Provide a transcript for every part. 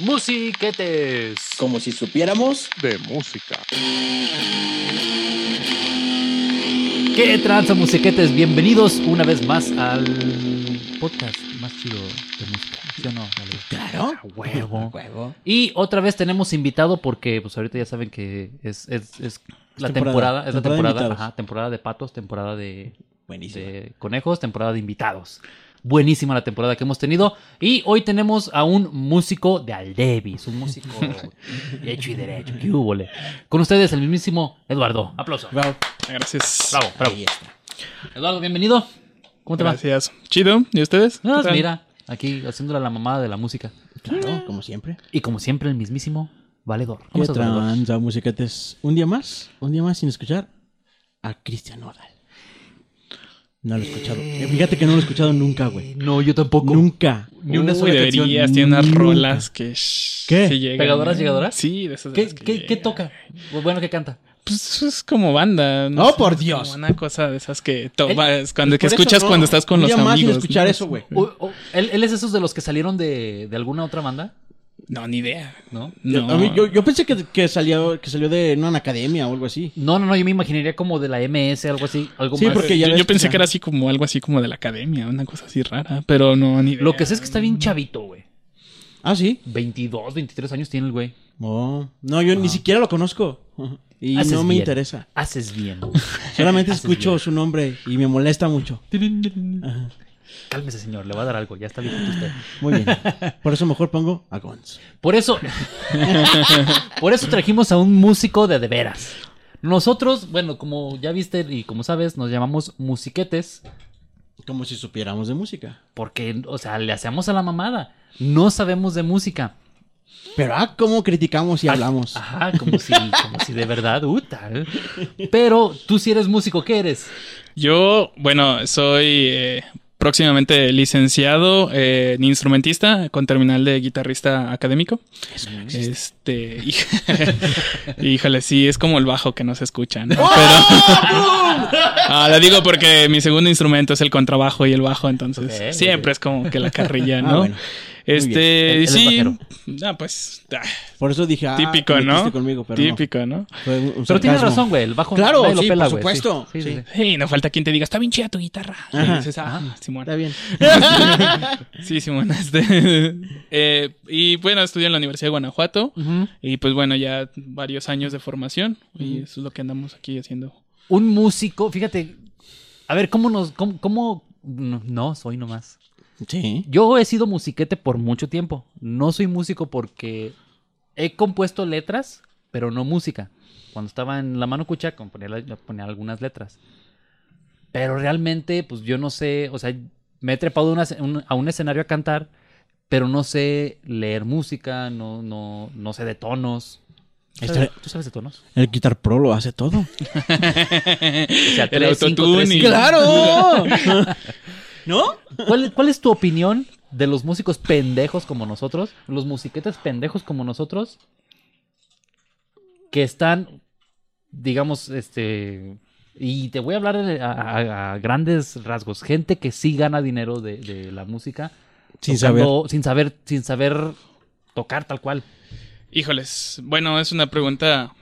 Musiquetes. Como si supiéramos. de música. ¿Qué tranza, musiquetes? Bienvenidos una vez más al podcast más chido de música. ¿Sí o no? Vale. Claro. A huevo. Huevo. Y otra vez tenemos invitado porque pues ahorita ya saben que es, es, es la temporada, temporada, es la temporada ajá, temporada de patos, temporada de, Buenísimo. de conejos, temporada de invitados. Buenísima la temporada que hemos tenido. Y hoy tenemos a un músico de Aldevis, un músico hecho y derecho. ¿Qué húbole? Con ustedes el mismísimo Eduardo. Aplauso. Bravo. Gracias. Bravo, bravo. Eduardo, bienvenido. ¿Cómo te va? Gracias. Chido. ¿Y ustedes? Ah, mira, aquí haciéndole a la mamada de la música. Claro, como siempre. Y como siempre, el mismísimo Valedor. ¿Cómo ¿Qué estás, Valedor? tranza? Un día más, un día más sin escuchar a Cristian Nodal. No lo he escuchado. Eh, Fíjate que no lo he escuchado nunca, güey. No, yo tampoco. Nunca. Ni una Uy, sola canción. deberías, tiene unas Nunca. rolas que. ¿Qué? llegan, ¿Pegadoras, ¿eh? llegadoras? Sí, de esas. ¿Qué, que qué, qué toca? Bueno, ¿qué canta? Pues es como banda. ¡Oh, sé, por Dios! como Una cosa de esas que tomas. Cuando que escuchas no. cuando estás con los día más amigos. escuchar ¿no? eso, güey. ¿él, él es esos de los que salieron de, de alguna otra banda? No, ni idea. ¿No? Yo, No. a mí- yo, yo pensé que, que salió, que salió de una academia o algo así. No, no, no, yo me imaginaría como de la MS, algo así, algo Sí, más. porque ya yo, ves yo pensé que- que era así como algo así como de la academia, una cosa así rara, pero no, ni idea. Lo que sé es que está bien chavito, güey. Ah, sí. 22, 23 años tiene el güey. Oh. No, yo ni siquiera lo conozco. Y Haces no me bien. interesa. Haces bien. Solamente Haces escucho bien. su nombre y me molesta mucho. Ajá. Cálmese, señor, le va a dar algo, ya está viejito usted. Muy bien. Por eso mejor pongo a Gons. Por eso, por eso trajimos a un músico de de veras. Nosotros, bueno, como ya viste y como sabes, nos llamamos musiquetes Como si supiéramos de música. porque, o sea, le hacemos a la mamada. No sabemos de música. Pero ah, cómo criticamos y hablamos. Ajá, como si, como si de verdad, uta. ¿eh? Pero tú si eres músico, ¿qué eres? Yo, bueno, soy eh, próximamente licenciado eh, en instrumentista con terminal de guitarrista académico. Este, híjole, sí, es como el bajo que no se escucha, ¿no? ¡Oh! Pero, ah, lo digo porque mi segundo instrumento es el contrabajo y el bajo, entonces siempre es como que la carrilla, Ah, ¿no? bueno. Este, él es sí, ah, pues, ah, Por eso dije, ah, típico, ¿no? conmigo, pero típico, ¿no? Pero tienes razón, güey. El bajo Claro, nadie lo sí, pela, por supuesto. Sí, sí, Sí. sí. Sí, no falta quien te diga, está bien chida tu guitarra. Ajá. Y dices, ah, Simón. Está bien. Sí, Simón. Este, eh, y bueno, estudié en la Universidad de Guanajuato. Y pues bueno, ya varios años de formación. Y eso es lo que andamos aquí haciendo. Un músico, fíjate. A ver, ¿cómo nos. Cómo, cómo- no, no, soy nomás. Sí. Yo he sido musiquete por mucho tiempo. No soy músico porque he compuesto letras, pero no música. Cuando estaba en la mano cucha, componía, la- ponía algunas letras. Pero realmente, pues yo no sé, o sea, me he trepado a una- un- a un escenario a cantar, pero no sé leer música, no, no, no sé de tonos. ¿Tú Este- sabes, tú sabes de tonos? El Guitar Pro lo hace todo. O sea, El tres, cinco, autotune tres, y- cinco. ¡Claro! ¿No? ¿Cuál, cuál es tu opinión de los músicos pendejos como nosotros? Los musiquetes pendejos como nosotros. Que están, digamos, este... Y te voy a hablar de- a, a- a grandes rasgos. Gente que sí gana dinero de, de la música. Sin tocando- Sin saber, sin saber tocar tal cual. Híjoles. Bueno, es una pregunta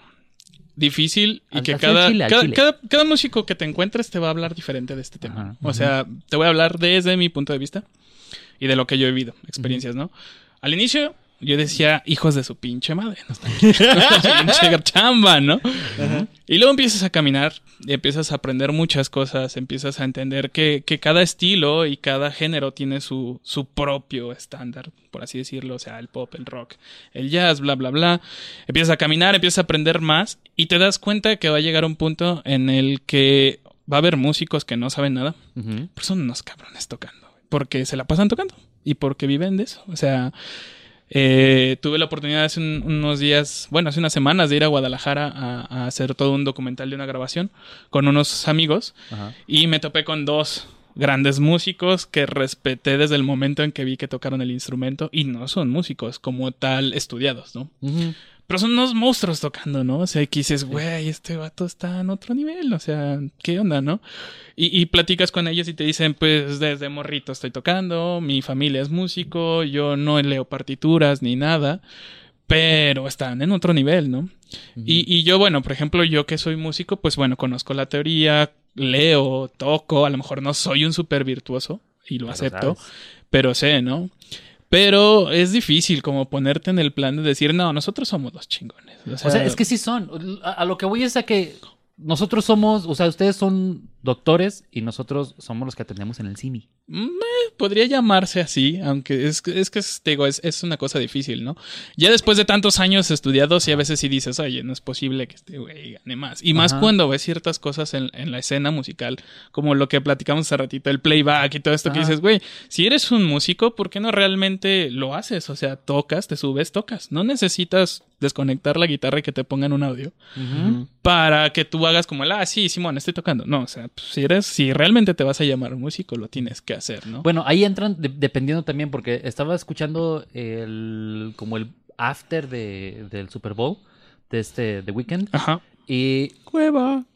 difícil y que cada, chile, cada, cada- cada músico que te encuentres te va a hablar diferente de este tema. Ajá, o sea, te voy a hablar desde mi punto de vista y de lo que yo he vivido, experiencias, ¿no? Al inicio yo decía, hijos de su pinche madre, no están pinche chamba, ¿no? Y luego empiezas a caminar y empiezas a aprender muchas cosas, empiezas a entender que, que cada estilo y cada género tiene su, su propio estándar, por así decirlo, o sea, el pop, el rock, el jazz, bla, bla, bla. Empiezas a caminar, empiezas a aprender más y te das cuenta que va a llegar un punto en el que va a haber músicos que no saben nada, pero son unos cabrones tocando, porque se la pasan tocando y porque viven de eso, o sea... Eh, tuve la oportunidad hace un- unos días, bueno, hace unas semanas de ir a Guadalajara a, a hacer todo un documental de una grabación con unos amigos Ajá. y me topé con dos grandes músicos que respeté desde el momento en que vi que tocaron el instrumento y no son músicos como tal estudiados, ¿no? Ujú. Pero son unos monstruos tocando, ¿no? O sea, que dices, güey, este vato está en otro nivel. O sea, ¿qué onda, no? Y, y platicas con ellos y te dicen, pues desde morrito estoy tocando, mi familia es músico, yo no leo partituras ni nada, pero están en otro nivel, ¿no? y, y yo, bueno, por ejemplo, yo que soy músico, pues bueno, conozco la teoría, leo, toco, a lo mejor no soy un súper virtuoso y lo Pero acepto, sabes. pero sé, ¿no? Pero es difícil como ponerte en el plan de decir, no, nosotros somos los chingones. O sea, O sea, es que sí son. A, a lo que voy es a que nosotros somos, o sea, ustedes son doctores y nosotros somos los que atendemos en el CIMI. mm, eh, podría llamarse así, aunque es, que- es que es, te digo, es, es una cosa difícil, ¿no? Ya después de tantos años estudiados, y a veces sí dices, oye, no es posible que este güey gane más. Y más cuando ves ciertas cosas en, en la escena musical, como lo que platicamos hace ratito, el playback y todo esto que dices, güey, si eres un músico, ¿por qué no realmente lo haces? O sea, tocas, te subes, tocas. No necesitas desconectar la guitarra y que te pongan un audio para que tú hagas como el, ah, sí, Simón, estoy tocando. No, o sea, pues, si eres, si realmente te vas a llamar músico, lo tienes que hacer, ¿no? Bueno, ahí entran de- dependiendo también, porque estaba escuchando el como el after de, del Super Bowl de este The Weeknd Ajá. y Cueva.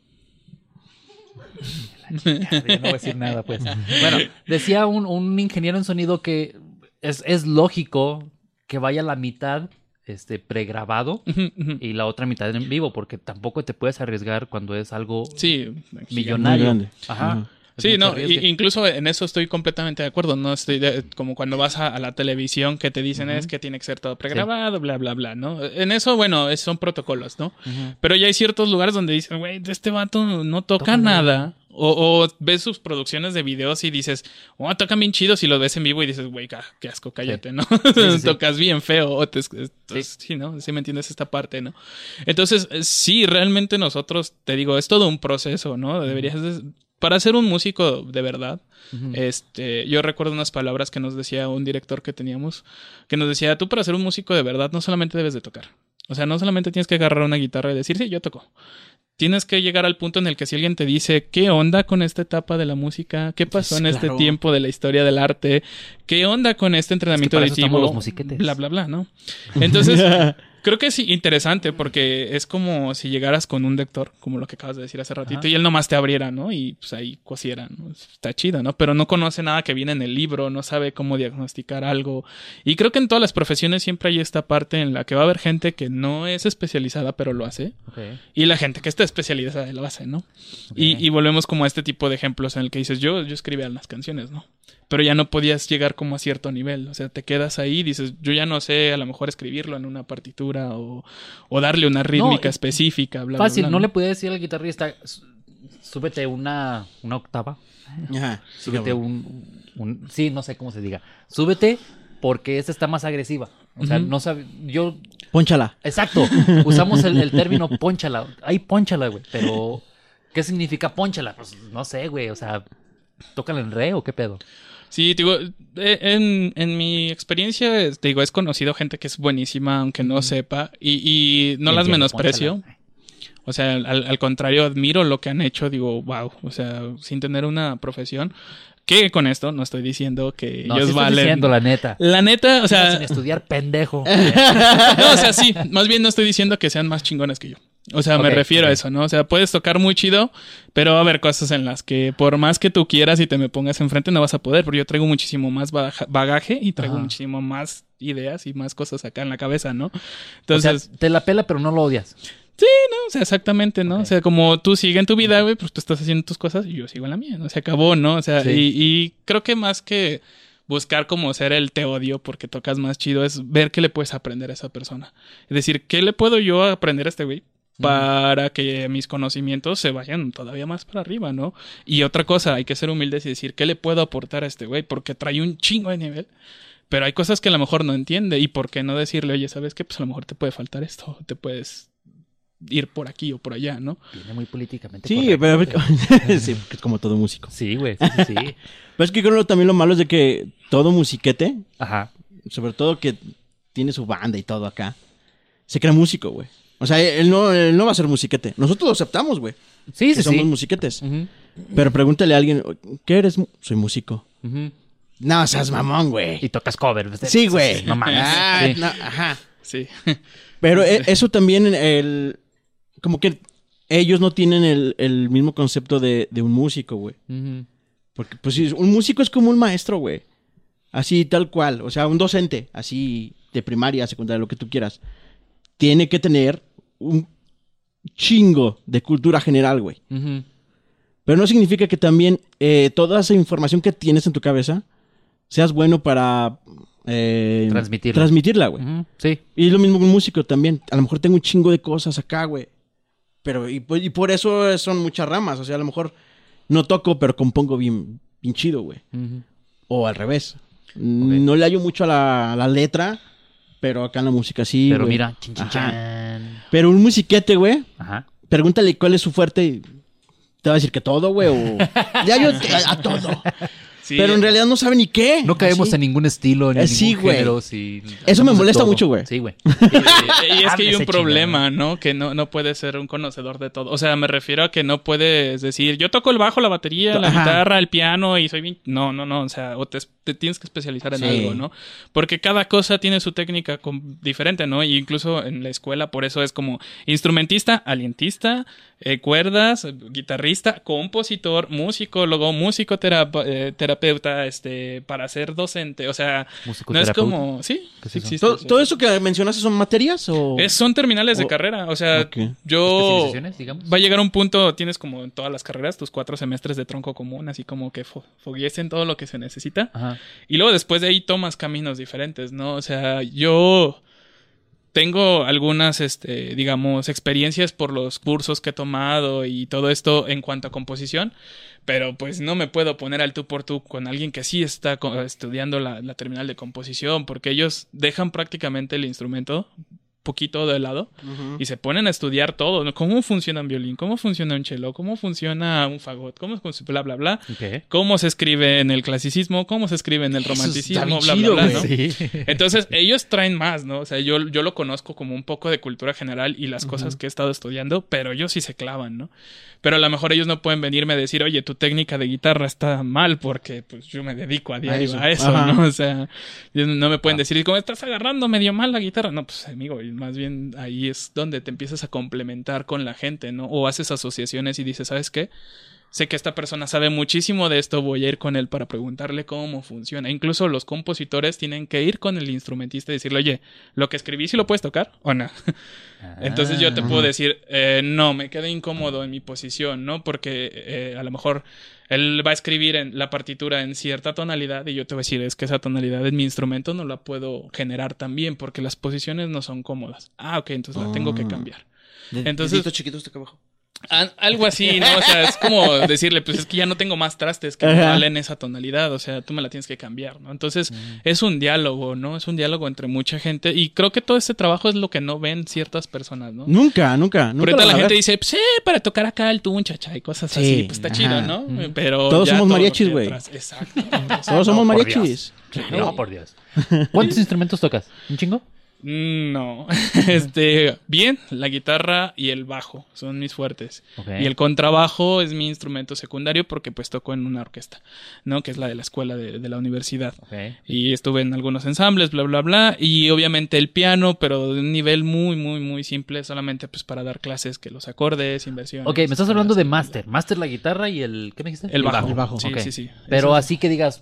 No voy a decir nada, pues. Bueno, decía un, un ingeniero en sonido que es, es lógico que vaya la mitad este, pregrabado y la otra mitad en vivo, porque tampoco te puedes arriesgar cuando es algo Sí, millonario. Ajá. Sí, no, i- incluso en eso estoy completamente de acuerdo, ¿no? Estoy de- como cuando vas a, a la televisión que te dicen es que tiene que ser todo pregrabado, bla, bla, bla, ¿no? En eso, bueno, es- son protocolos, ¿no? Pero ya hay ciertos lugares donde dicen, güey, este vato no toca Toca nada. O, o ves sus producciones de videos y dices, oh, tocan bien chidos y lo ves en vivo y dices, güey, qué asco, cállate, ¿no? sí, sí. Tocas bien feo. O te, entonces, sí. ¿no? Sí me entiendes esta parte, ¿no? Entonces, eh, sí, realmente nosotros, te digo, es todo un proceso, ¿no? Deberías... de- para ser un músico de verdad, este, yo recuerdo unas palabras que nos decía un director que teníamos, que nos decía, tú para ser un músico de verdad no solamente debes de tocar. O sea, no solamente tienes que agarrar una guitarra y decir, sí, yo toco. Tienes que llegar al punto en el que si alguien te dice, ¿qué onda con esta etapa de la música? ¿Qué pasó Pues, en este tiempo de la historia del arte? ¿Qué onda con este entrenamiento eso estamos auditivo? los musiquetes. Bla, bla, bla, ¿no? Entonces, creo que es interesante porque es como si llegaras con un lector, como lo que acabas de decir hace ratito, Ajá. y él nomás te abriera, ¿no? Y pues ahí cosiera, ¿no? Está chido, ¿no? Pero no conoce nada que viene en el libro, no sabe cómo diagnosticar algo. Y creo que en todas las profesiones siempre hay esta parte en la que va a haber gente que no es especializada, pero lo hace. Y la gente que está especializada lo hace, ¿no? Y, y volvemos como a este tipo de ejemplos en el que dices, yo, yo escribía las canciones, ¿no? Pero ya no podías llegar como a cierto nivel. O sea, te quedas ahí y dices, yo ya no sé a lo mejor escribirlo en una partitura o, o darle una rítmica es específica, bla, bla, Fácil, bla, no le podía decir al guitarrista, "Sú- súbete una, una octava, Ajá. súbete un, un- Sí, no sé cómo se diga. Súbete porque esta está más agresiva. O sea, no sabe... Yo... Pónchala. Exacto. Usamos el, el término ponchala. Ay, ponchala, güey. Pero... ¿Qué significa ponchala? Pues no sé, güey. O sea... ¿Tócala en re o qué pedo? Sí, digo, eh, en, en mi experiencia, te digo, es conocido gente que es buenísima, aunque no sepa, y, y no las menosprecio. O sea, al, al contrario, admiro lo que han hecho, digo, wow, o sea, sin tener una profesión. Que con esto no estoy diciendo que No, ellos sí valen. diciendo la neta. La neta, o sea, Sin estudiar, pendejo. no, o sea, sí, más bien no estoy diciendo que sean más chingones que yo. O sea, me refiero a eso, ¿no? O sea, puedes tocar muy chido, pero va a haber cosas en las que por más que tú quieras y te me pongas enfrente no vas a poder, porque yo traigo muchísimo más bagaje y traigo Ajá. muchísimo más ideas y más cosas acá en la cabeza, ¿no? o Entonces, sea, te la pela, pero no lo odias. o sea, exactamente, ¿no? O sea, como tú sigues en tu vida, güey, pues tú estás haciendo tus cosas y yo sigo en la mía, ¿no? Se acabó, ¿no? O sea, Sí. y, y creo que más que buscar como ser el te odio porque tocas más chido es ver qué le puedes aprender a esa persona. Es decir, ¿qué le puedo yo aprender a este güey? Para que mis conocimientos se vayan todavía más para arriba, ¿no? Y otra cosa, hay que ser humildes y decir, ¿qué le puedo aportar a este güey? Porque trae un chingo de nivel. Pero hay cosas que a lo mejor no entiende. ¿Y por qué no decirle, oye, ¿sabes qué? Pues a lo mejor te puede faltar esto. Te puedes ir por aquí o por allá, ¿no? Viene muy políticamente Sí, correcto. pero sí, porque es como todo músico. Sí, güey. Sí, sí, sí. Pero es que creo que también lo malo es de que todo musiquete, Ajá. sobre todo que tiene su banda y todo acá, se crea músico, güey. O sea, él no, él no va a ser musiquete. Nosotros lo aceptamos, güey. Sí, que sí, somos sí. musiquetes. Pero pregúntale a alguien, ¿qué eres? Soy músico. ujú. No, seas mamón, güey. Y tocas cover. Sí, güey. No mames. Ah, Sí. no, ajá. Sí. Pero e- eso también, el, como que ellos no tienen el, el mismo concepto de, de un músico, güey. Porque, pues, sí, un músico es como un maestro, güey. Así, tal cual. O sea, un docente, así, de primaria, secundaria, lo que tú quieras. Tiene que tener un chingo de cultura general, güey. Pero no significa que también eh, toda esa información que tienes en tu cabeza seas bueno para eh, Transmitirla. transmitirla, güey. Ujú, Sí. Y lo mismo con un músico también. A lo mejor tengo un chingo de cosas acá, güey. Pero, y, por- y por eso son muchas ramas. O sea, a lo mejor no toco, pero compongo bien, bien chido, güey. O al revés. No le hallo mucho a la, a la letra, pero acá en la música sí. Pero güey. mira, chin, chin, Ajá. chan. Pero un musiquete, güey, Ajá. pregúntale cuál es su fuerte y te va a decir que todo, güey. O... ya yo te- a, a todo. Sí, pero en realidad no sabe ni qué. No caemos en ningún estilo, ni en Eh, sí, ningún güey. género. sí. Eso me molesta mucho, güey. Sí, güey. Y, y es que hay un problema. ¿no? Que no, no puedes ser un conocedor de todo. O sea, me refiero a que no puedes decir, yo toco el bajo, la batería, la Ajá. guitarra, el piano y soy bien... No, no, no. O sea, o te, te tienes que especializar en Sí. algo, ¿no? Porque cada cosa tiene su técnica diferente, ¿no? Y incluso en la escuela, por eso es como instrumentista, alientista, eh, cuerdas, guitarrista, compositor, musicólogo, musicoterapeuta, este, para ser docente. O sea, no es como... Sí, ¿Qué es sí eso? existe ¿Todo, eso. todo eso que mencionaste son materias o...? Es- son terminales de carrera. O sea, yo. Va a llegar un punto, tienes como en todas las carreras, tus cuatro semestres de tronco común, así como que fo foguiesen todo lo que se necesita. Ajá. Y luego después de ahí tomas caminos diferentes, ¿no? O sea, yo tengo algunas, este, digamos, experiencias por los cursos que he tomado y todo esto en cuanto a composición, pero pues no me puedo poner al tú por tú con alguien que sí está estudiando la, la terminal de composición, porque ellos dejan prácticamente el instrumento poquito de lado y se ponen a estudiar todo, ¿no? Cómo funciona un violín, cómo funciona un cello, cómo funciona un fagot, cómo es bla bla bla, cómo se escribe en el clasicismo, cómo se escribe en el romanticismo, bla chido, bla bla, güey. ¿no? Sí. Entonces, ellos traen más, ¿no? O sea, yo, yo lo conozco como un poco de cultura general y las cosas que he estado estudiando, pero ellos sí se clavan, ¿no? Pero a lo mejor ellos no pueden venirme a decir, oye, tu técnica de guitarra está mal porque pues yo me dedico a diario eso. a eso, Ajá. ¿no? O sea, ellos no me pueden decir, ¿cómo estás agarrando medio mal la guitarra? No, pues amigo, más bien ahí es donde te empiezas a complementar con la gente, ¿no? O haces asociaciones y dices, ¿sabes qué? Sé que esta persona sabe muchísimo de esto, voy a ir con él para preguntarle cómo funciona. Incluso los compositores tienen que ir con el instrumentista y decirle, oye, ¿lo que escribí sí lo puedes tocar o no? Entonces yo te Ah. puedo decir, eh, no, me quedé incómodo en mi posición, ¿no? Porque eh, a lo mejor él va a escribir en la partitura en cierta tonalidad y yo te voy a decir, es que esa tonalidad en mi instrumento no la puedo generar también porque las posiciones no son cómodas. Ah, ok, entonces la tengo que Ah. cambiar. De- Entonces- chiquitos acá abajo. Al- algo así, ¿no? O sea, es como decirle, pues es que ya no tengo más trastes que me valen esa tonalidad, o sea, tú me la tienes que cambiar, ¿no? Entonces, es un diálogo, ¿no? Es un diálogo entre mucha gente y creo que todo este trabajo es lo que no ven ciertas personas, ¿no? Nunca, nunca. nunca lo la van a gente dice, pues, eh, para tocar acá el tunchacha y cosas Sí, así, pues está ajá. chido, ¿no? Ujú. Pero Todos ya somos todo mariachis, güey. Exacto. Todos somos No, por mariachis. No, por Dios. ¿Cuántos instrumentos tocas? ¿Un chingo? Mm, No, este, bien, la guitarra y el bajo son mis fuertes. Y el contrabajo es mi instrumento secundario porque pues toco en una orquesta, ¿no? Que es la de la escuela de, de la universidad. Y estuve en algunos ensambles, bla, bla, bla. Y obviamente el piano, pero de un nivel muy, muy, muy simple, solamente pues para dar clases que los acordes, inversiones. Ok, me estás hablando de máster. Máster la guitarra y el... ¿Qué me dijiste? El bajo. El bajo. Sí, sí, sí. Pero Eso- así que digas,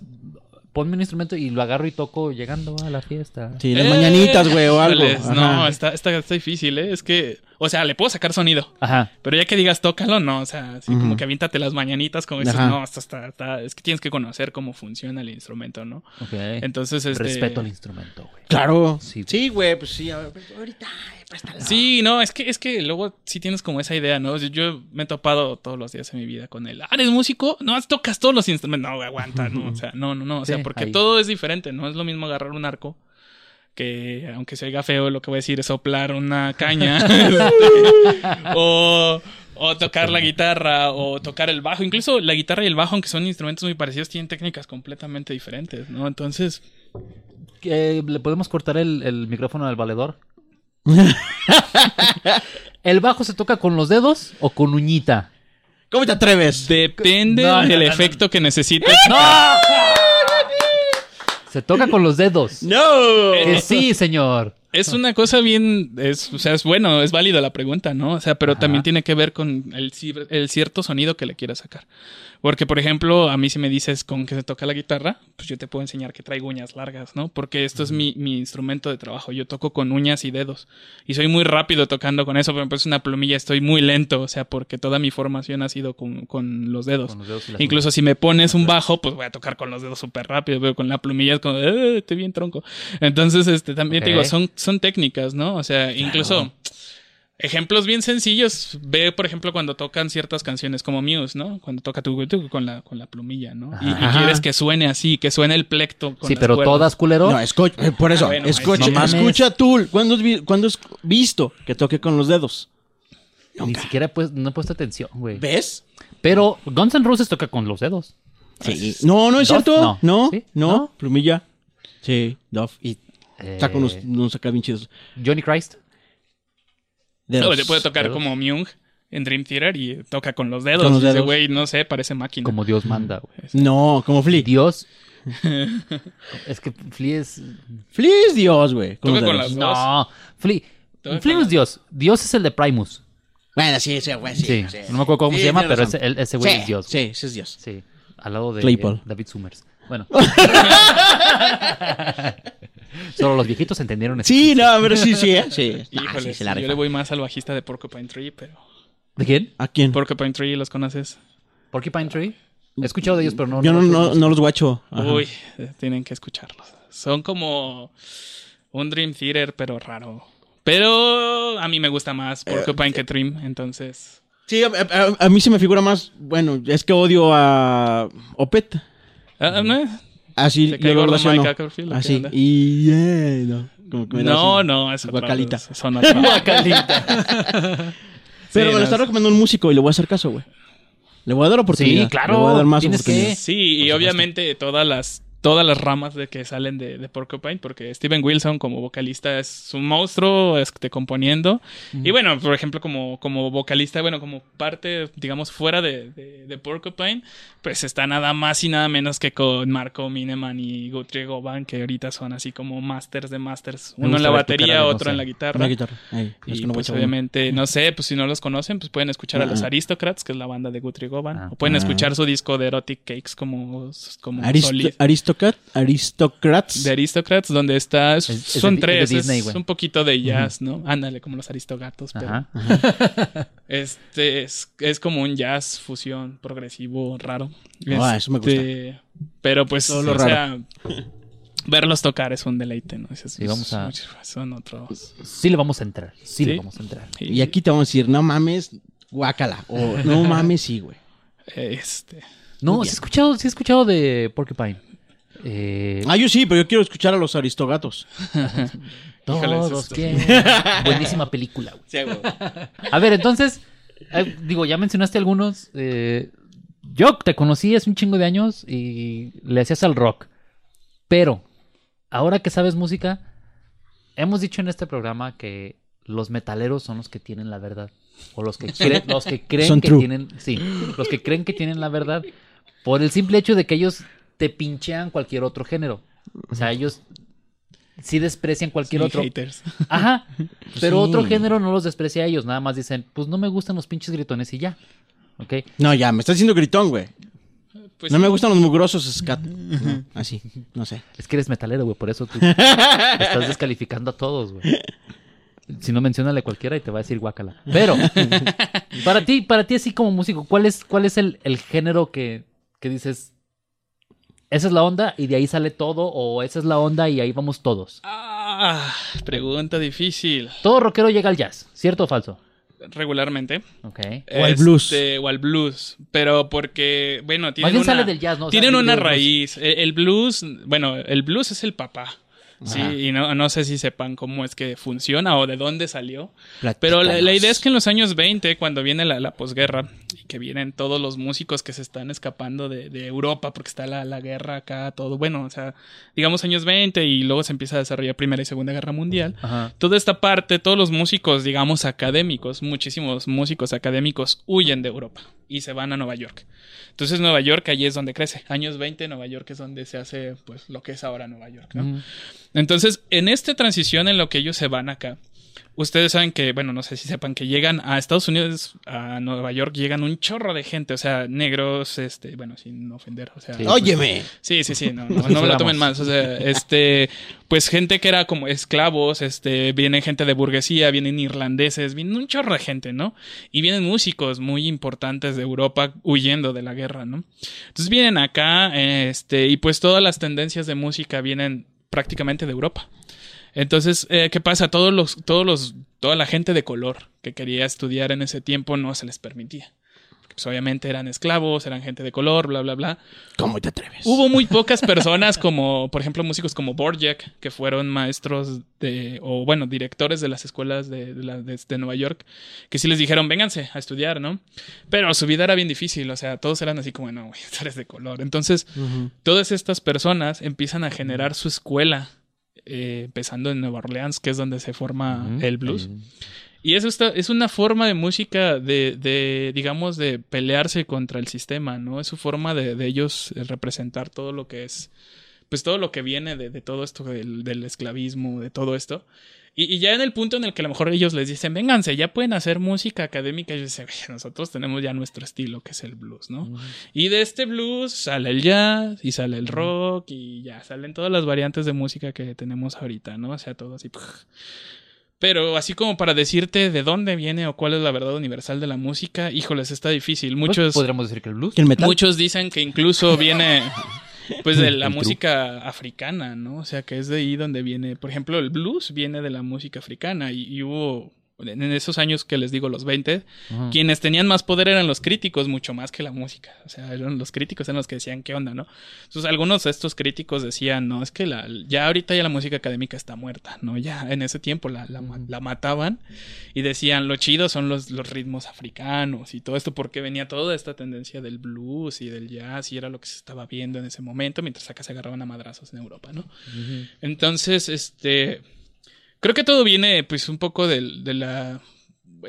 ponme un instrumento y lo agarro y toco llegando a la fiesta. Sí, las Eh, mañanitas, güey, o algo. No, está, está, está difícil, ¿eh? Es que, o sea, le puedo sacar sonido. Ajá. Pero ya que digas tócalo, no, o sea, así como que aviéntate las mañanitas, como dices, Ajá. no, esto está, está- es que tienes que conocer cómo funciona el instrumento, ¿no? Ok. Entonces, este... Respeto al instrumento, güey. Claro. Sí. Sí, güey, pues sí. ver, ahorita, préstala. Sí, no, es que, es que luego sí tienes como esa idea, ¿no? Yo, yo me he topado todos los días en mi vida con el, ah, ¿eres músico? No, tocas todos los instrumentos. No, güey, aguanta, no, o sea, no, no, no, o sea, Sí, porque ahí. todo es diferente, ¿no? Es lo mismo agarrar un arco que, aunque se oiga feo, lo que voy a decir es soplar una caña. Este, o, o tocar la guitarra, o tocar el bajo. Incluso la guitarra y el bajo, aunque son instrumentos muy parecidos, tienen técnicas completamente diferentes, ¿no? Entonces, eh, ¿le podemos cortar el, el micrófono al valedor? ¿El bajo se toca con los dedos o con uñita? ¿Cómo te atreves? Depende No, no, del no, no. efecto que necesites. Se toca con los dedos. ¡No! Que sí, señor. Es una cosa bien, es, o sea, es bueno, es válido la pregunta, ¿no? O sea, pero Ajá. también tiene que ver con el, el cierto sonido que le quieras sacar. Porque, por ejemplo, a mí si me dices con que se toca la guitarra, pues yo te puedo enseñar que traigo uñas largas, ¿no? Porque esto es mi, mi instrumento de trabajo. Yo toco con uñas y dedos. Y soy muy rápido tocando con eso, pero pues una plumilla estoy muy lento, o sea, porque toda mi formación ha sido con, con los dedos. Con los dedos Incluso si me pones un bajo, pues voy a tocar con los dedos súper rápido, pero con la plumilla es como, "Eh, estoy bien tronco. Entonces, este, también te digo, son, son técnicas, ¿no? O sea, incluso ejemplos bien sencillos. Ve, por ejemplo, cuando tocan ciertas canciones como Muse, ¿no? Cuando toca tu, tu- con la, con la plumilla, ¿no? Y, quieres que suene así, que suene el plecto. Con Sí, las pero cuerdas. todas, culero. No, escucha, eh, por eso, Ah, bueno, escucha. No escucha tú. ¿Cuándo has, vi- cuándo has visto que toque con los dedos? Ni siquiera he pues, no he puesto atención, güey. ¿Ves? Pero Guns N' Roses toca con los dedos. Sí. No, no es Duff, cierto. no. No, ¿Sí? no, ¿No? plumilla. Sí, Duff. Y saca unos, unos acá bien chidos. Johnny Christ. Dedos. No, te puede tocar dedos. como Myung en Dream Theater y toca con los dedos. Con los Ese güey, no sé, parece máquina. Como Dios manda, güey. No, como Flea. Dios. es que Flea es. Flea es Dios, güey. con Toca los con las- No. Flea. Flea no es Dios. Dios es el de Primus. Bueno, sí, sí, güey, sí. Sí. sí. No me acuerdo cómo Sí, se llama, pero ese, el- ese güey Sí, es Dios. Sí, ese es Dios. Sí. Al lado de eh, David Summers. Bueno. Solo los viejitos entendieron eso. Sí, no, pero sí, sí, ¿eh? Sí. Híjole, sí, se la yo le voy más al bajista de Porcupine Tree, pero... ¿De quién? ¿A quién? Porcupine Tree, ¿los conoces? Porcupine Tree. He escuchado de ellos, pero no. Yo no, los no, no los guacho. Ajá. Uy, eh, tienen que escucharlos. Son como un Dream Theater, pero raro. Pero a mí me gusta más Eh, Porcupine que Dream, entonces... Sí, a, a- a mí se me figura más. Bueno, es que odio a Opet. Ah, ¿no? Así ¿Te yo cae lo gordo relaciono. Mike Ackerfield, o qué Así. onda? Y yeah, no. Como que me No, así. no, es otra- Guacalita. Son otros. Pero Sí, me lo no, está es- recomendando un músico y le voy a hacer caso, güey. Le voy a dar oportunidad. Sí, claro, Le voy a dar más tienes oportunidad. que- Sí, y obviamente todas las todas las ramas de que salen de, de Porcupine, porque Steven Wilson como vocalista es un monstruo este, componiendo. Y bueno, por ejemplo, como, como vocalista, bueno, como parte, digamos, fuera de, de, de Porcupine, pues está nada más y nada menos que con Marco Mineman y Guthrie Govan, que ahorita son así como masters de masters. Uno en la batería, no otro sé. en la guitarra. Una guitarra. Ey, es Y que no pues obviamente, no sé, pues si no los conocen, pues pueden escuchar a los Ah. Aristocrats, que es la banda de Guthrie Govan. O pueden Ah. escuchar su disco de Erotic Cakes como, como Aristo- solista. Aristocat, Aristocrats. De Aristocrats, donde está. Es- es son de- tres. de Disney, es un poquito de jazz, ¿no? Ándale, como los Aristogatos. Pero Ajá. este es, es como un jazz fusión progresivo raro. Ah, eso me gusta. Este, Pero pues, Todo lo o sea, verlos tocar es un deleite, ¿no? Es- es- Sí, vamos a- Son otros. Sí le vamos a entrar. Sí, le ¿Sí? vamos a entrar. Y aquí te vamos a decir, no mames, guácala. O no mames, sí, güey. Este. No, sí he escuchado, sí he escuchado de Porcupine. Eh, Ah, yo sí, pero yo quiero escuchar a los Aristogatos. todos quieren. Buenísima película, güey. Sí, güey. A ver, entonces, eh, digo, ya mencionaste algunos. eh, yo te conocí hace un chingo de años y le hacías al rock. Pero, ahora que sabes música, hemos dicho en este programa que los metaleros son los que tienen la verdad. O los que, creen- los que creen Son que true. tienen. Sí, los que creen que tienen la verdad. Por el simple hecho de que ellos te pinchean cualquier otro género. O sea, ellos sí desprecian cualquier sí, otro. haters. Ajá. Pero Sí. otro género no los desprecia a ellos. Nada más dicen, pues no me gustan los pinches gritones y ya. ¿Ok? No, ya, me estás diciendo gritón, güey. Pues no sí. me gustan los mugrosos scat. No, así, no sé. Es que eres metalero, güey. Por eso tú estás descalificando a todos, güey. Si no, menciónale cualquiera y te va a decir guácala. Pero, para ti, para ti así como músico, ¿cuál es, cuál es el, el género que, que dices, esa es la onda y de ahí sale todo? ¿O esa es la onda y ahí vamos todos? Ah, pregunta difícil. Todo rockero llega al jazz, ¿cierto o falso? Regularmente. Ok. O al blues. Este, o al blues. Pero porque, bueno, tienen bien una, sale del jazz, ¿no? O sea, tienen una blues. raíz. El, el blues, bueno, el blues es el papá. Sí, Ajá. y no, no sé si sepan cómo es que funciona o de dónde salió. Platícanos. Pero la, la idea es que en los años 20, cuando viene la, la posguerra, que vienen todos los músicos que se están escapando de, de Europa porque está la, la, guerra acá, todo. Bueno, o sea, digamos años 20 y luego se empieza a desarrollar Primera y Segunda Guerra Mundial. Ajá. Toda esta parte, todos los músicos, digamos, académicos, muchísimos músicos académicos huyen de Europa y se van a Nueva York. Entonces Nueva York allí es donde crece. Años 20 Nueva York es donde se hace pues lo que es ahora Nueva York, ¿no? Entonces, en esta transición en lo que ellos se van acá, ustedes saben que, bueno, no sé si sepan que llegan a Estados Unidos, a Nueva York, llegan un chorro de gente, o sea, negros, este, bueno, sin ofender, o sea, Sí. Óyeme. Sí, sí, sí, no, no, no me lo tomen más. O sea, este, pues gente que era como esclavos, este, viene gente de burguesía, vienen irlandeses, vienen un chorro de gente, ¿no? Y vienen músicos muy importantes de Europa huyendo de la guerra, ¿no? Entonces vienen acá, este, y pues todas las tendencias de música vienen prácticamente de Europa. Entonces, eh, ¿qué pasa? Todos los, todos los, toda la gente de color que quería estudiar en ese tiempo no se les permitía. Porque, pues obviamente eran esclavos, eran gente de color, bla, bla, bla. ¿Cómo te atreves? Hubo muy pocas personas como, por ejemplo, músicos como Borjak, que fueron maestros de, o bueno, directores de las escuelas de, de, la- de- de Nueva York, que sí les dijeron, vénganse a estudiar, ¿no? Pero su vida era bien difícil, o sea, todos eran así como, no, güey, tú eres de color. Entonces, todas estas personas empiezan a generar su escuela, eh, empezando en Nueva Orleans, que es donde se forma el blues. Y eso está, es una forma de música de, de, digamos, de pelearse contra el sistema, ¿no? Es su forma de, de ellos eh, representar todo lo que es, pues todo lo que viene de, de todo esto del, del esclavismo, de todo esto. Y, y ya en el punto en el que a lo mejor ellos les dicen, vénganse, ya pueden hacer música académica, ellos dicen, "Oye, nosotros tenemos ya nuestro estilo, que es el blues, ¿no? Y de este blues sale el jazz y sale el rock y ya salen todas las variantes de música que tenemos ahorita, ¿no? O sea, todo así. Pero así como para decirte de dónde viene o cuál es la verdad universal de la música, híjoles, está difícil. Pues, Muchos, podríamos decir que el blues. ¿El metal? muchos dicen que incluso viene pues de la música africana, ¿no? O sea, que es de ahí donde viene, por ejemplo, el blues viene de la música africana y, y hubo en esos años que les digo los 20, Ujú. quienes tenían más poder eran los críticos, mucho más que la música. O sea, eran los críticos eran los que decían qué onda, ¿no? Entonces, algunos de estos críticos decían, no, es que la, ya ahorita ya la música académica está muerta, ¿no? Ya en ese tiempo la, la, la mataban y decían, lo chido son los, los ritmos africanos y todo esto, porque venía toda esta tendencia del blues y del jazz y era lo que se estaba viendo en ese momento, mientras acá se agarraban a madrazos en Europa, ¿no? Entonces, este. Creo que todo viene, pues, un poco del- de, la.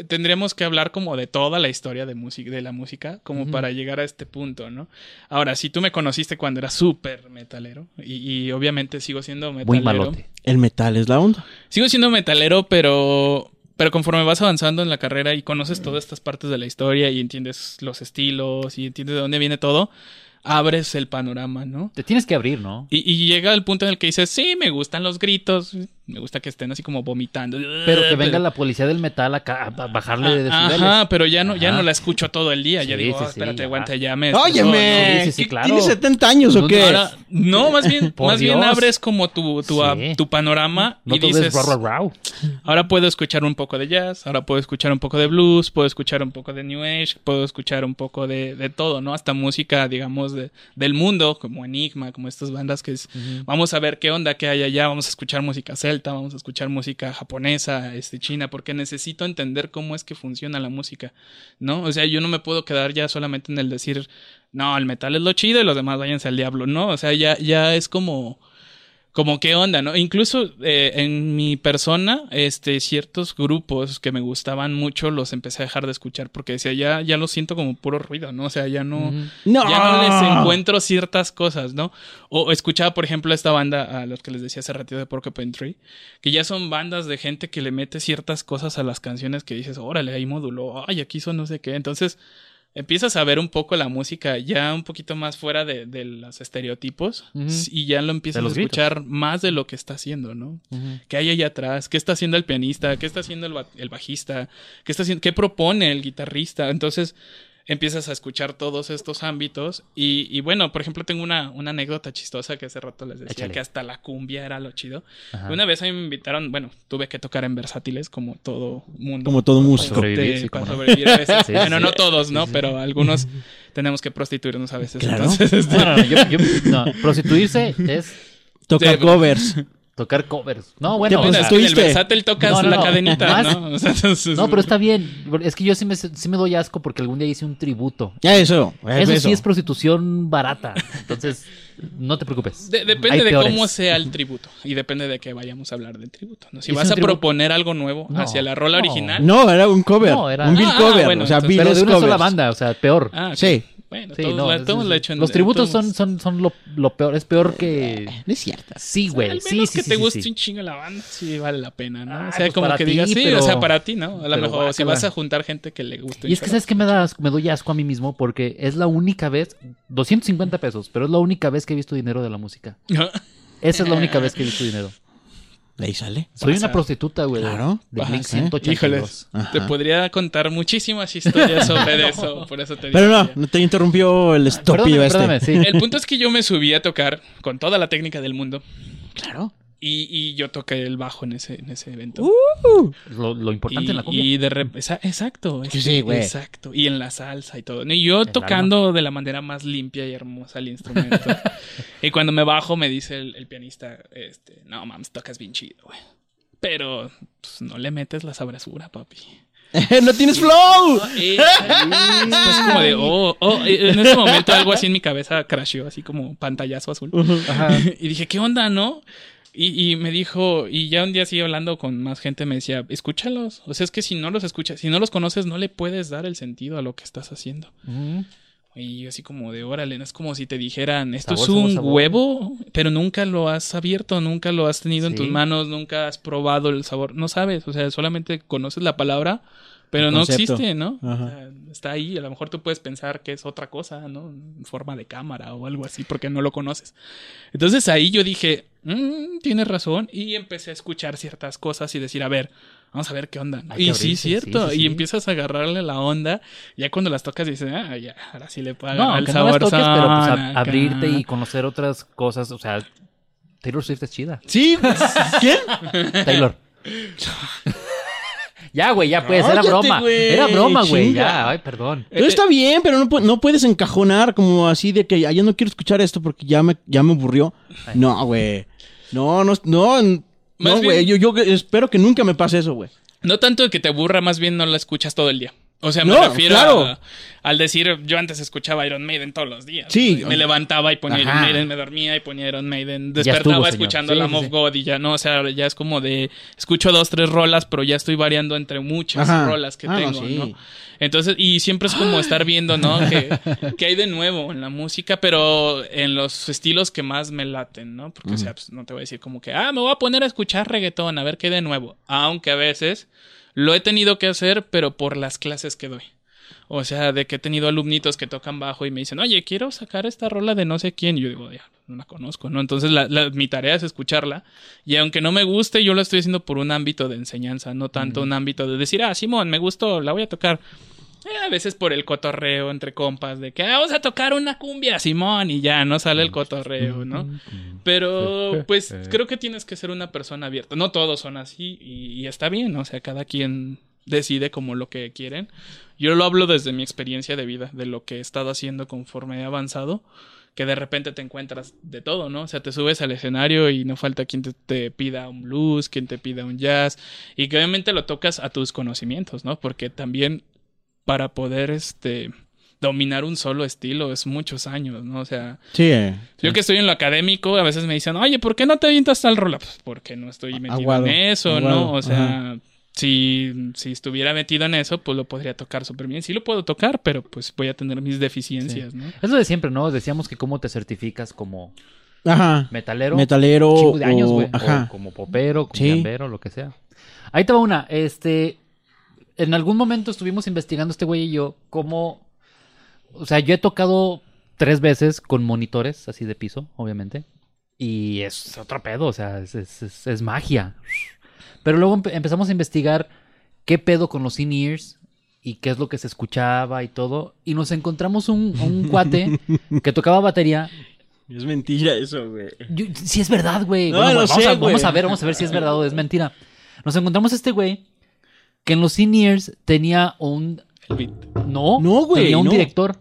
Tendríamos que hablar como de toda la historia de, música, de la música, como para llegar a este punto, ¿no? Ahora, si tú me conociste cuando era súper metalero, y, y obviamente sigo siendo metalero. Muy malote. El metal es la onda. Sigo siendo metalero, pero. Pero conforme vas avanzando en la carrera y conoces todas estas partes de la historia y entiendes los estilos y entiendes de dónde viene todo, abres el panorama, ¿no? Te tienes que abrir, ¿no? Y, y llega el punto en el que dices, sí, me gustan los gritos, me gusta que estén así como vomitando. Pero que venga la policía del metal acá a bajarle de Ah, decibeles. Ajá, pero ya no, ya Ajá. no la escucho todo el día. ya Sí, digo, sí, "Oh, sí, espérate, ya. aguanta, ya me. Óyeme, sí, sí, ¿qué- claro. ¿tienes 70 años o No, qué? Ahora, no, más bien, más bien abres como tu, tu, ah, Sí. tu panorama No y dices, es rau, rau, rau. ahora puedo escuchar un poco de jazz, ahora puedo escuchar un poco de blues, puedo escuchar un poco de New Age, puedo escuchar un poco de, de todo, ¿no? Hasta música, digamos, de, del mundo, como Enigma, como estas bandas que es, vamos a ver qué onda que hay allá, vamos a escuchar música celta, vamos a escuchar música japonesa, este, china, porque necesito entender cómo es que funciona la música, ¿no? O sea, yo no me puedo quedar ya solamente en el decir, no, el metal es lo chido y los demás váyanse al diablo, ¿no? O sea, ya, ya es como como qué onda, ¿no? Incluso eh, en mi persona, este, ciertos grupos que me gustaban mucho los empecé a dejar de escuchar porque decía, ya, ya lo siento como puro ruido, ¿no? O sea, ya no. No. ya no les encuentro ciertas cosas, ¿no? O escuchaba, por ejemplo, esta banda, a los que les decía hace ratito de Porcupine Tree, que ya son bandas de gente que le mete ciertas cosas a las canciones que dices, órale, ahí moduló, ay, aquí son no sé qué. Entonces, empiezas a ver un poco la música ya un poquito más fuera de, de los estereotipos y ya lo empiezas a gritos. escuchar más de lo que está haciendo, ¿no? ¿Qué hay allá atrás? ¿Qué está haciendo el pianista? ¿Qué está haciendo el, ba- el bajista? ¿Qué está haciendo? ¿Qué propone el guitarrista? Entonces empiezas a escuchar todos estos ámbitos y, y bueno, por ejemplo, tengo una, una anécdota chistosa que hace rato les decía Échale. que hasta la cumbia era lo chido. Ajá. Una vez a mí me invitaron, bueno, tuve que tocar en versátiles como todo mundo. Como todo músico. Sobrevivir, sí, para cómo no. sobrevivir a veces. Sí, bueno, sí. no todos, ¿no? Pero algunos tenemos que prostituirnos a veces. Claro. Entonces, este, No, no, no, yo- yo- no, prostituirse es Tocar Sí, covers. Tocar covers. No, bueno. Te o Bueno, sea, es que en el ¿Tuviste? versátil tocas No, no, la no. cadenita, Más- ¿no? O sea, entonces- no, pero está bien. Es que yo sí me, sí me doy asco porque algún día hice un tributo. Ya eso. Eso, sí es prostitución barata. Entonces, no te preocupes. De- depende Hay de peores. cómo sea el tributo y depende de que vayamos a hablar del tributo. ¿no? Si ¿Es vas a tributo? proponer algo nuevo No, hacia la rola no. original. No, era un cover. No, era- Un Bill Ah, cover. bueno, o sea, entonces- Bill Pero de una sola banda, o sea, peor. Ah. Sí. Bueno, Sí, todos, no, la- es- todos es- lo he hecho en Los en tributos todos- son, son, son lo, lo peor. Es peor que. No es cierto. Sí, Al güey. menos Sí, sí, que sí, te sí, guste sí. un chingo la banda, sí vale la pena, ¿no? Ah, o sea, pues como que ti, digas, sí, pero- o sea, para ti, ¿no? A lo mejor si vas a juntar gente que le guste Y es que. ¿sabes qué me, da, asco? me doy asco a mí mismo? Porque es la única vez, 250 pesos, pero es la única vez que he visto dinero de la música. Esa es la única vez que he visto dinero. De ahí sale. Soy Pasa. una prostituta, güey. Claro. De Ajá, Blink sí. 182. Híjoles, te podría contar muchísimas historias sobre eso, por eso te digo. Pero no, no te interrumpió el estúpido Perdóname, este. perdóname, sí. El punto es que yo me subí a tocar con toda la técnica del mundo Claro. Y, y yo toqué el bajo en ese, en ese evento. Uh. Lo, lo importante y, en la cumbia. y de repente, exacto, Sí, es- sí, güey. exacto, y en la salsa y todo. Y yo El tocando de la manera más limpia y hermosa el instrumento. y cuando me bajo me dice el, el pianista, este, no mames, tocas bien chido, güey. Pero pues, no le metes la sabrosura, papi. ¡No tienes flow! Y después como de, oh, oh, en ese momento algo así en mi cabeza crasheó, así como pantallazo azul. y dije, ¿qué onda, no? Y, y me dijo, y ya un día sigue hablando con más gente, me decía, escúchalos. O sea, es que si no los escuchas, si no los conoces, no le puedes dar el sentido a lo que estás haciendo. Y así como de, órale, no es como si te dijeran, esto Sabor, es un sabor, huevo, pero nunca lo has abierto, nunca lo has tenido en tus manos, nunca has probado el sabor. No sabes, o sea, solamente conoces la palabra, pero no existe, ¿no? Ajá. O sea, está ahí, a lo mejor tú puedes pensar que es otra cosa, ¿no? En forma de cámara o algo así, porque no lo conoces. Entonces ahí yo dije, "Mm, tienes razón, y empecé a escuchar ciertas cosas y decir, a ver, vamos a ver qué onda. Y sí, cierto, sí, sí, y empiezas a agarrarle la onda, ya cuando las tocas dices, ah, ya, ahora sí le puedo No, el aunque no las sabor. toques, pero pues a- abrirte y conocer otras cosas. O sea, Taylor Swift es chida. Sí, ¿quién? Taylor. ya, güey, ya pues, era Cállate, broma. güey, Era broma, güey. chinga. Ya, ay, perdón. Pero está bien, pero no, pu- no puedes encajonar como así de que "Ay, ya no quiero escuchar esto porque ya me, ya me aburrió. Ay. No, güey. No, no, no, Más no, güey. Yo, yo espero que nunca me pase eso, güey. No tanto que te aburra, más bien no la escuchas todo el día. O sea, me No, refiero claro. a- al decir, yo antes escuchaba Iron Maiden todos los días. Sí. Me levantaba y ponía Ajá. Iron Maiden, me dormía y ponía Iron Maiden, despertaba estuvo, escuchando Sí, la sí, of. God y ya no, o sea, ya es como de, escucho dos, tres rolas, pero ya estoy variando entre muchas Ajá. rolas que Ah, no, tengo, sí. ¿no? Entonces, y siempre es como estar viendo, ¿no? Que, que hay de nuevo en la música, pero en los estilos que más me laten, ¿no? Porque, o sea, pues, no te voy a decir como que, ah, me voy a poner a escuchar reggaetón, a ver qué hay de nuevo. Aunque a veces lo he tenido que hacer, pero por las clases que doy. O sea, de que he tenido alumnitos que tocan bajo y me dicen, oye, quiero sacar esta rola de no sé quién. Y yo digo, ya, no la conozco, ¿no? Entonces la- la- mi tarea es escucharla. Y aunque no me guste, yo la estoy haciendo por un ámbito de enseñanza, no tanto un ámbito de decir, ah, Simón, me gustó, la voy a tocar. Eh, a veces por el cotorreo entre compas, de que "Ah, vamos a tocar una cumbia, Simón, y ya, no sale el cotorreo, ¿no? Pero pues creo que tienes que ser una persona abierta. No todos son así y, y está bien, o sea, cada quien decide como lo que quieren. Yo lo hablo desde mi experiencia de vida, de lo que he estado haciendo conforme he avanzado, que de repente te encuentras de todo, ¿no? O sea, te subes al escenario y no falta quien te, te pida un blues, quien te pida un jazz, y que obviamente lo tocas a tus conocimientos, ¿no? Porque también para poder, este, dominar un solo estilo es muchos años, ¿no? O sea, Sí, eh, yo que estoy en lo académico, a veces me dicen, oye, ¿por qué no te avientas tal rola? Pues porque no estoy metido Aguado, en eso, aguado, ¿no? O sea, ajá. si, si estuviera metido en eso, pues lo podría tocar súper bien. Sí lo puedo tocar, pero pues voy a tener mis deficiencias, ¿no? Es lo de siempre, ¿no? Decíamos que cómo te certificas como Ajá. metalero. Metalero. de años, o- güey. Ajá. O como popero, como Sí. gambero, lo que sea. Ahí te va una. Este. En algún momento estuvimos investigando este güey y yo cómo. O sea, yo he tocado tres veces con monitores así de piso, obviamente. Y es otro pedo, o sea, es, es- es- es magia. Pero luego empe- empezamos a investigar qué pedo con los in-ears y qué es lo que se escuchaba y todo. Y nos encontramos un, un cuate que tocaba batería Es mentira eso, güey. yo- sí es verdad, güey. No, Bueno, vamos, sé, a, güey. vamos a ver, vamos a ver si es verdad o es mentira. Nos encontramos este güey que en los seniors tenía un El beat. no, No, güey, tenía un no. director.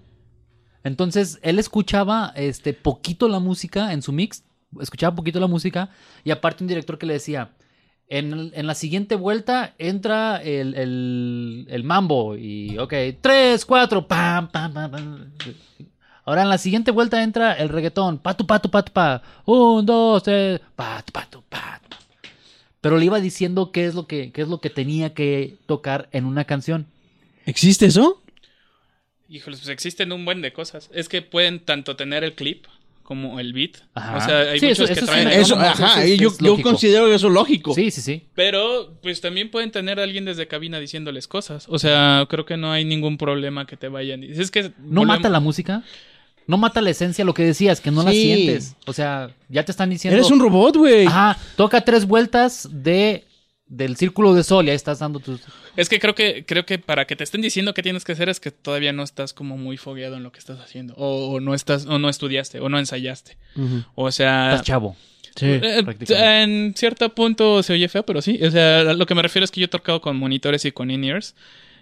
Entonces, él escuchaba este poquito la música en su mix escuchaba poquito la música y aparte un director que le decía, en, en la siguiente vuelta entra el, el, el mambo y, ok, tres, cuatro, pam, pam, pam, pam. Ahora en la siguiente vuelta entra el reggaetón, patu, patu, patu, pa, un, dos, tres, patu, patu, patu. Pero le iba diciendo qué es lo que, qué es lo que tenía que tocar en una canción. ¿Existe eso? Híjoles, pues existen un buen de cosas. Es que pueden tanto tener el clip como el beat. Ajá. O sea, hay Sí, muchos eso- que eso traen. Eso, no, no, ajá, eso es- yo, es yo considero eso lógico. Sí, sí, sí. Pero, pues también pueden tener a alguien desde cabina diciéndoles cosas. O sea, creo que no hay ningún problema que te vayan. Es que ¿No volvemos- mata la música? ¿No mata la esencia lo que decías, que no la sientes? O sea, ya te están diciendo... Eres un robot, güey. Ajá, toca tres vueltas de del círculo de sol y ahí estás dando tus... Es que creo que creo que para que te estén diciendo qué tienes que hacer es que todavía no estás como muy fogueado en lo que estás haciendo o, o no estás o no estudiaste o no ensayaste. O sea, Estás chavo. Sí. Eh, en cierto punto se oye feo, pero sí. O sea, lo que me refiero es que yo he tocado con monitores y con in-ears.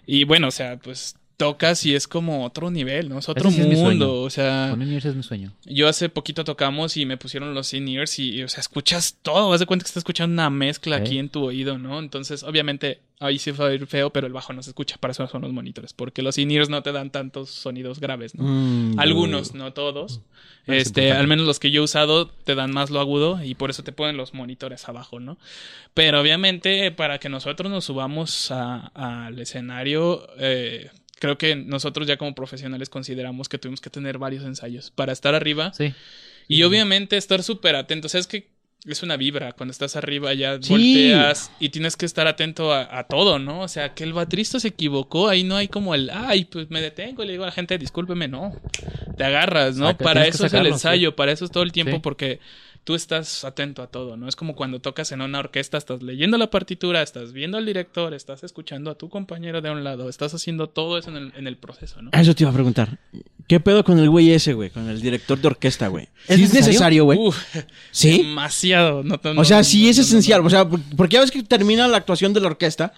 Y bueno, o sea, pues tocas y es como otro nivel, ¿no? Es otro sí mundo. O sea, Con Universe es mi sueño. yo hace poquito tocamos y me pusieron los in-ears y, y, o sea, escuchas todo. Vas de cuenta que estás escuchando una mezcla aquí en tu oído, ¿no? Entonces, obviamente, ahí sí ir feo, pero el bajo no se escucha. Para eso son los monitores. Porque los in-ears no te dan tantos sonidos graves, ¿no? Mm, Algunos, no todos. Es Este, importante. al menos los que yo he usado te dan más lo agudo y por eso te ponen los monitores abajo, ¿no? Pero obviamente para que nosotros nos subamos al escenario, eh, creo que nosotros ya como profesionales consideramos que tuvimos que tener varios ensayos para estar arriba Sí. y obviamente estar súper atentos. Es que es una vibra. Cuando estás arriba ya Sí. volteas y tienes que estar atento a, a todo, ¿no? O sea, que el baterista se equivocó. Ahí no hay como el, ay, pues me detengo y le digo a la gente, discúlpeme, no. Te agarras, ¿no? Saca- para eso es el ensayo, para eso es todo el tiempo Sí. porque tú estás atento a todo, ¿no? Es como cuando tocas en una orquesta, estás leyendo la partitura, estás viendo al director, estás escuchando a tu compañero de un lado, estás haciendo todo eso en el, en el proceso, ¿no? Eso te iba a preguntar. ¿Qué pedo con el güey ese, güey? Con el director de orquesta, güey. ¿Es ¿Sí es necesario, güey? Uf, ¿Sí? demasiado. No, no, O sea, no, sí no, es esencial. no. O sea, por- porque ya ves que termina la actuación de la orquesta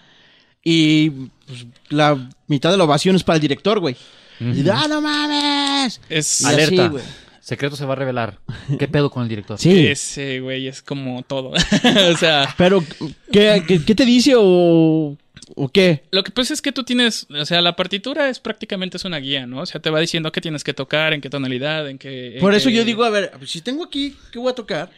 y pues, la mitad de la ovación es para el director, güey. Y, ¡Ah, no mames! Es, así, Alerta. güey. Secreto se va a revelar. ¿Qué pedo con el director? Sí. Ese güey es como todo. o sea, Pero, ¿qué, qué, qué te dice o, o qué? lo que pasa es que tú tienes, o sea, la partitura es prácticamente es una guía, ¿no? O sea, te va diciendo qué tienes que tocar, en qué tonalidad, en qué... en Por eso qué- yo digo, a ver, si tengo aquí, ¿qué voy a tocar?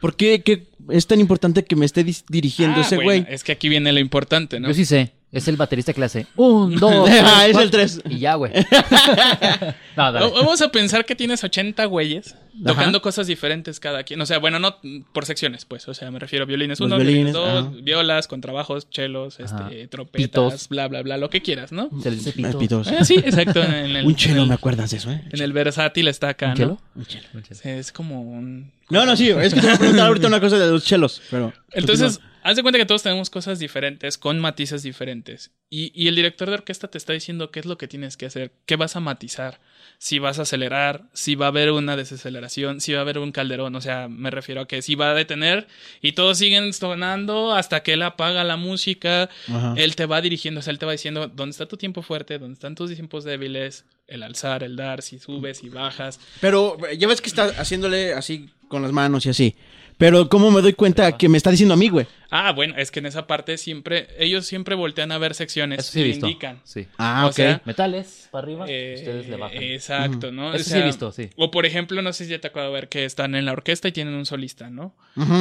¿Por qué, qué es tan importante que me esté dirigiendo Ah, ese bueno, güey? es que aquí viene lo importante, ¿no? Yo sí sé. Es el baterista que le hace un, dos, tres, Ah, es el 3. Y ya, güey. no, Vamos a pensar que tienes 80 güeyes tocando cosas diferentes cada quien. O sea, bueno, no por secciones, pues. O sea, me refiero a violines uno, violines, violines dos, violas, contrabajos, chelos, Ajá. este, trompetas, Pitos. bla, bla, bla, lo que quieras, ¿no? Se le dice pito. pitos. Ah, sí, exacto. En el, Un chelo, en el- ¿me acuerdas de eso, eh? En el versátil está acá, ¿Un ¿no? chelo? Un chelo. Un chelo. Es como un... No, no, sí, es que te voy a preguntar ahorita una cosa de los chelos, pero... Entonces, haz de cuenta que todos tenemos cosas diferentes, con matices diferentes. Y, y el director de orquesta te está diciendo qué es lo que tienes que hacer, qué vas a matizar, si vas a acelerar, si va a haber una desaceleración, si va a haber un calderón. O sea, me refiero a que si va a detener y todos siguen sonando hasta que él apaga la música. Ajá. Él te va dirigiendo, o sea, él te va diciendo dónde está tu tiempo fuerte, dónde están tus tiempos débiles, el alzar, el dar, si subes y bajas. Pero ya ves que está haciéndole así con las manos y así. Pero ¿cómo me doy cuenta que me está diciendo a mí, güey? Ah, bueno, es que en esa parte siempre, ellos siempre voltean a ver secciones Eso sí he y visto. indican. Sí. Ah, O ok. sea, Metales para arriba, Eh, ustedes le bajan. Exacto, ¿no? Eso sí he visto, sí. O por ejemplo, no sé si ya te acuerdas de ver que están en la orquesta y tienen un solista, ¿no?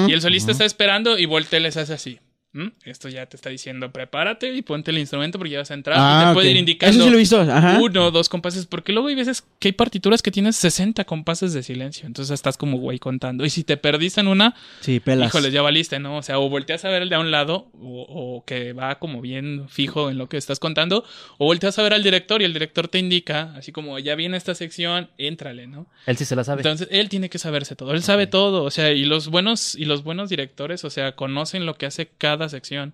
Y el solista está esperando y voltea y les hace así. ¿Mm? Esto ya te está diciendo, prepárate y ponte el instrumento porque ya vas a entrar. y Ah, te puede ir indicando Eso sí lo ajá. uno, dos compases. Porque luego hay veces que hay partituras que tienes 60 compases de silencio. Entonces estás como güey contando. Y si te perdiste en una, Sí, pelas. Híjoles, ya valiste, ¿no? O sea, o volteas a ver el de a un lado, o, o que va como bien fijo en lo que estás contando, o volteas a ver al director y el director te indica, así como ya viene esta sección, éntrale, ¿no? Él sí se la sabe. Entonces, él tiene que saberse todo, él sabe todo, o sea, y los buenos, y los buenos directores, o sea, conocen lo que hace cada sección.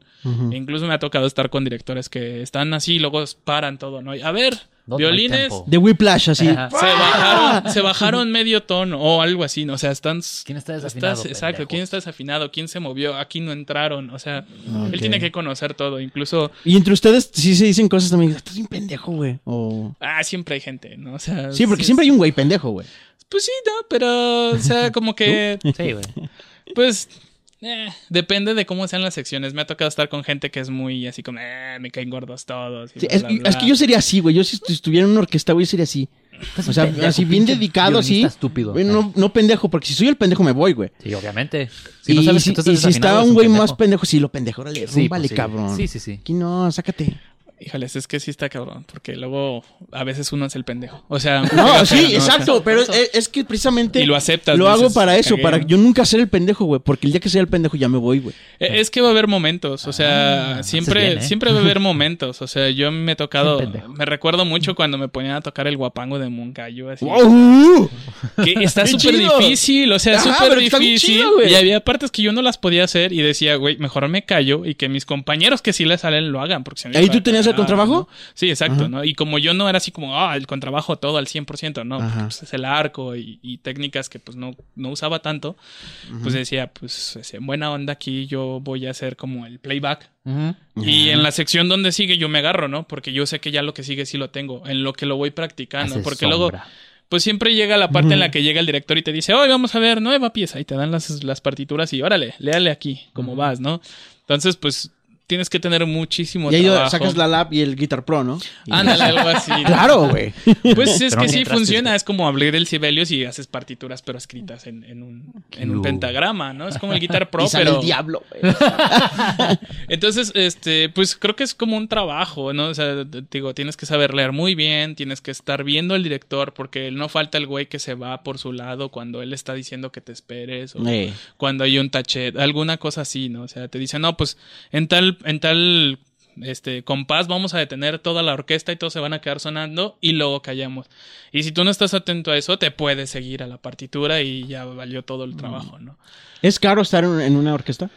E incluso me ha tocado estar con directores que están así y luego paran todo, ¿no? Y, A ver, ¿Dónde hay violines? De Whiplash, así. Ajá. se bajaron, se bajaron medio tono o algo así, ¿no? O sea, están. ¿Quién está desafinado, estás- exacto? ¿quién está desafinado? ¿Quién se movió? Aquí no entraron. O sea, él tiene que conocer todo. Incluso, Y entre ustedes sí se dicen cosas también. Estás bien pendejo, güey. O... ah, siempre hay gente, ¿no? O sea, Sí, porque siempre hay un güey pendejo, güey. Pues sí, no, pero, o sea, como que, Sí, güey. pues, eh, depende de cómo sean las secciones. Me ha tocado estar con gente que es muy así como, eh, me caen gordos todos. y Sí, bla, es, bla, bla. es que yo sería así, güey. Yo si estu- estuviera en una orquesta, güey, sería así. O sea, pendejo, así bien dedicado, así. estúpido. Güey, no, no pendejo, porque si soy el pendejo me voy, güey. Sí, obviamente. Si y no sabes si, y si está un güey pendejo. más pendejo, sí, lo pendejo, órale, Sí, rúmbale, pues sí. cabrón. Sí, sí, sí. Aquí no, sácate. Híjoles, es que sí está cabrón, porque luego a veces uno es el pendejo. O sea, No, sí, exacto, pero es, es que precisamente Y lo aceptas, lo hago para eso, cagué, para yo nunca ser el pendejo, güey, porque el día que sea el pendejo ya me voy, güey. Eh, Es que va a haber momentos, o sea, Ah, siempre, bien, ¿eh? siempre va a haber momentos. O sea, yo me he tocado, me recuerdo mucho cuando me ponían a tocar el guapango de Moncayo, así. ¡Wow! Que está ¡Qué súper difícil, o sea, súper difícil. chido, y había partes que yo no las podía hacer y decía, güey, mejor me callo y que mis compañeros que sí les salen lo hagan. Porque si no, ¿Ahí tú para tenías el contrabajo? ¿no? Sí, exacto, Ajá. ¿no? Y como yo no era así como, ah, el contrabajo todo al 100%, no, porque, Ajá. pues, es el arco y, y técnicas que pues no, no usaba tanto, pues decía, pues en buena onda aquí yo voy a hacer como el playback. Ujú. Y en la sección donde sigue yo me agarro, ¿no? Porque yo sé que ya lo que sigue sí lo tengo, en lo que lo voy practicando. Porque luego, pues siempre llega la parte en la que llega el director y te dice, hoy vamos a ver nueva pieza. Y te dan las, las partituras y órale, léale aquí, como vas, ¿no? Entonces, pues tienes que tener muchísimo Y ahí trabajo. sacas la lap y el Guitar Pro, ¿no? Ándale, algo así. Claro, güey. Pues es Pero que no sí funciona, es como abrir el Sibelius y haces partituras pero escritas en, en un, en un pentagrama, ¿no? Es como el Guitar Pro, y sale pero... el diablo, güey. Entonces, este, pues creo que es como un trabajo, ¿no? O sea, digo, tienes que saber leer muy bien, tienes que estar viendo al director, porque no falta el güey que se va por su lado cuando él está diciendo que te esperes, o cuando hay un tachet, alguna cosa así, ¿no? O sea, te dicen, no, pues en tal, en tal este compás vamos a detener toda la orquesta y todos se van a quedar sonando y luego callamos. Y si tú no estás atento a eso, te puedes seguir a la partitura y ya valió todo el trabajo, ¿no? ¿Es caro estar en, una orquesta?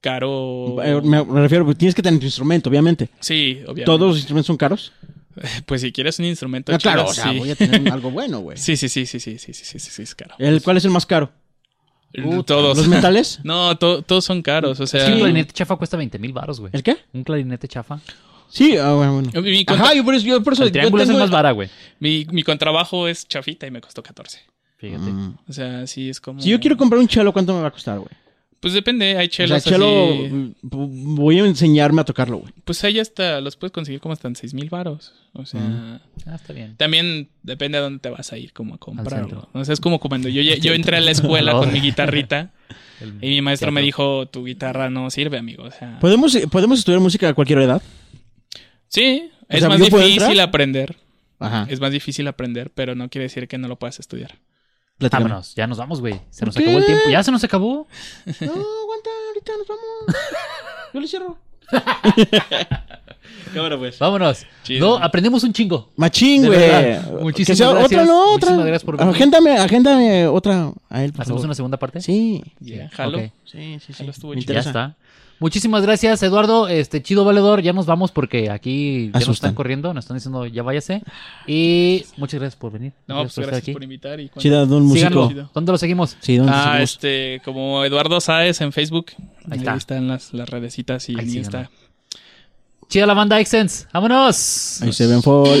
Caro. Eh, Me, refiero, tienes que tener tu instrumento, obviamente. Sí, obviamente. ¿Todos los instrumentos son caros? Pues si quieres un instrumento Ah, claro, chido, o sea, sí. voy a tener algo bueno, güey. sí, sí, sí, sí, sí, sí, sí, sí, sí, sí, es caro. ¿El, ¿Cuál es el más caro? Todos. ¿Los metales? No, to- todos son caros, o Es sea. que un clarinete chafa cuesta 20 mil baros, güey. ¿El qué? Un clarinete chafa. Sí, ah, bueno, bueno. Mi, contra- Ajá, yo por eso, yo por eso El yo triángulo es el tengo- más vara, güey. mi, mi contrabajo es chafita y me costó 14. Fíjate. Mm. O sea, sí es como. Si yo quiero comprar un chelo, ¿cuánto me va a costar, güey? Pues depende, hay O chelos sea, chelo, así- mm, voy a enseñarme a tocarlo, güey. Pues ahí hasta los puedes conseguir como hasta en 6 mil varos. O sea, Ah, está bien. también depende a dónde te vas a ir como a comprarlo. O sea, es como cuando yo, yo entré a la escuela con mi guitarrita y mi maestro me dijo, tu guitarra no sirve, amigo. O sea, ¿Podemos, ¿Podemos estudiar música a cualquier edad? sí, es sea, más ¿yo puedo difícil aprender. Ajá. Es más difícil aprender, pero no quiere decir que no lo puedas estudiar. Platícame. Vámonos, ya nos vamos, güey. Se nos ¿Por acabó el qué? tiempo. Ya se nos acabó. No, aguanta, ahorita nos vamos. Yo le cierro. Cámara, pues. Vámonos. Chido. No, aprendimos un chingo. Machín, güey. Muchísimas sea gracias. Otra, no, otra. Muchísimas gracias por venir. Agéndame, agéndame otra a él, por ¿Hacemos favor. una segunda parte? Sí. Ya, jalo. Ok. Sí, sí, sí. Jalo estuvo chido. Ya está. Muchísimas gracias, Eduardo. Este chido valedor, ya nos vamos porque aquí ya nos están corriendo, nos están diciendo ya váyase. Y muchas gracias por venir. No, Muchas pues estar gracias por invitar. Y cuando- Chida, don músico. ¿Dónde lo seguimos? Sí, ¿dónde Ah, seguimos? este, como Eduardo Sáez en Facebook. Ahí Ahí, está. están las, las redecitas y Ahí. Insta. Chida la banda Exens. ¡Vámonos! Ahí se ven fall.